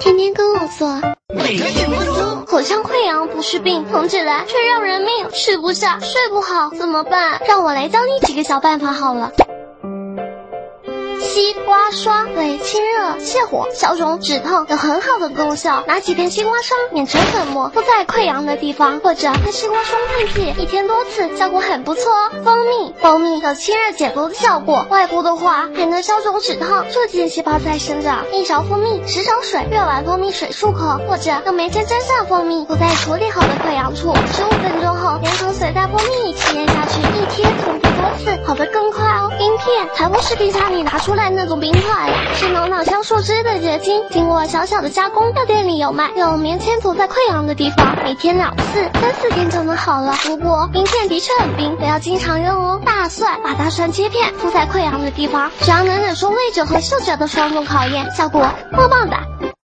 天天跟我做，每个几分钟。口腔溃疡不是病，疼起来却让人命，吃不下，睡不好，怎么办？让我来教你几个小办法好了。西瓜霜对清热泻火、消肿止痛有很好的功效。拿几片西瓜霜碾成粉末，敷在溃疡的地方，或者用西瓜霜喷剂，一天多次，效果很不错哦。蜂蜜，蜂蜜有清热解毒的效果，外敷的话还能消肿止痛，促进细胞再生长。一勺蜂蜜，十勺水，热完蜂蜜水漱口，或者用棉签沾上蜂蜜，敷在处理好的溃疡处，十五分钟后，连同水带蜂蜜一起咽下去，一天重复多次，好的更快。片，才不是冰箱里拿出来。那种冰块呀，是浓脑香树脂的结晶，经过小小的加工，药店里有卖。用棉签涂在溃疡的地方，每天两次，三四天就能好了。不过冰片的确很冰，不要经常用哦。大蒜，把大蒜切片敷在溃疡的地方，只要能忍受味觉和嗅觉的双重考验，效果棒棒的。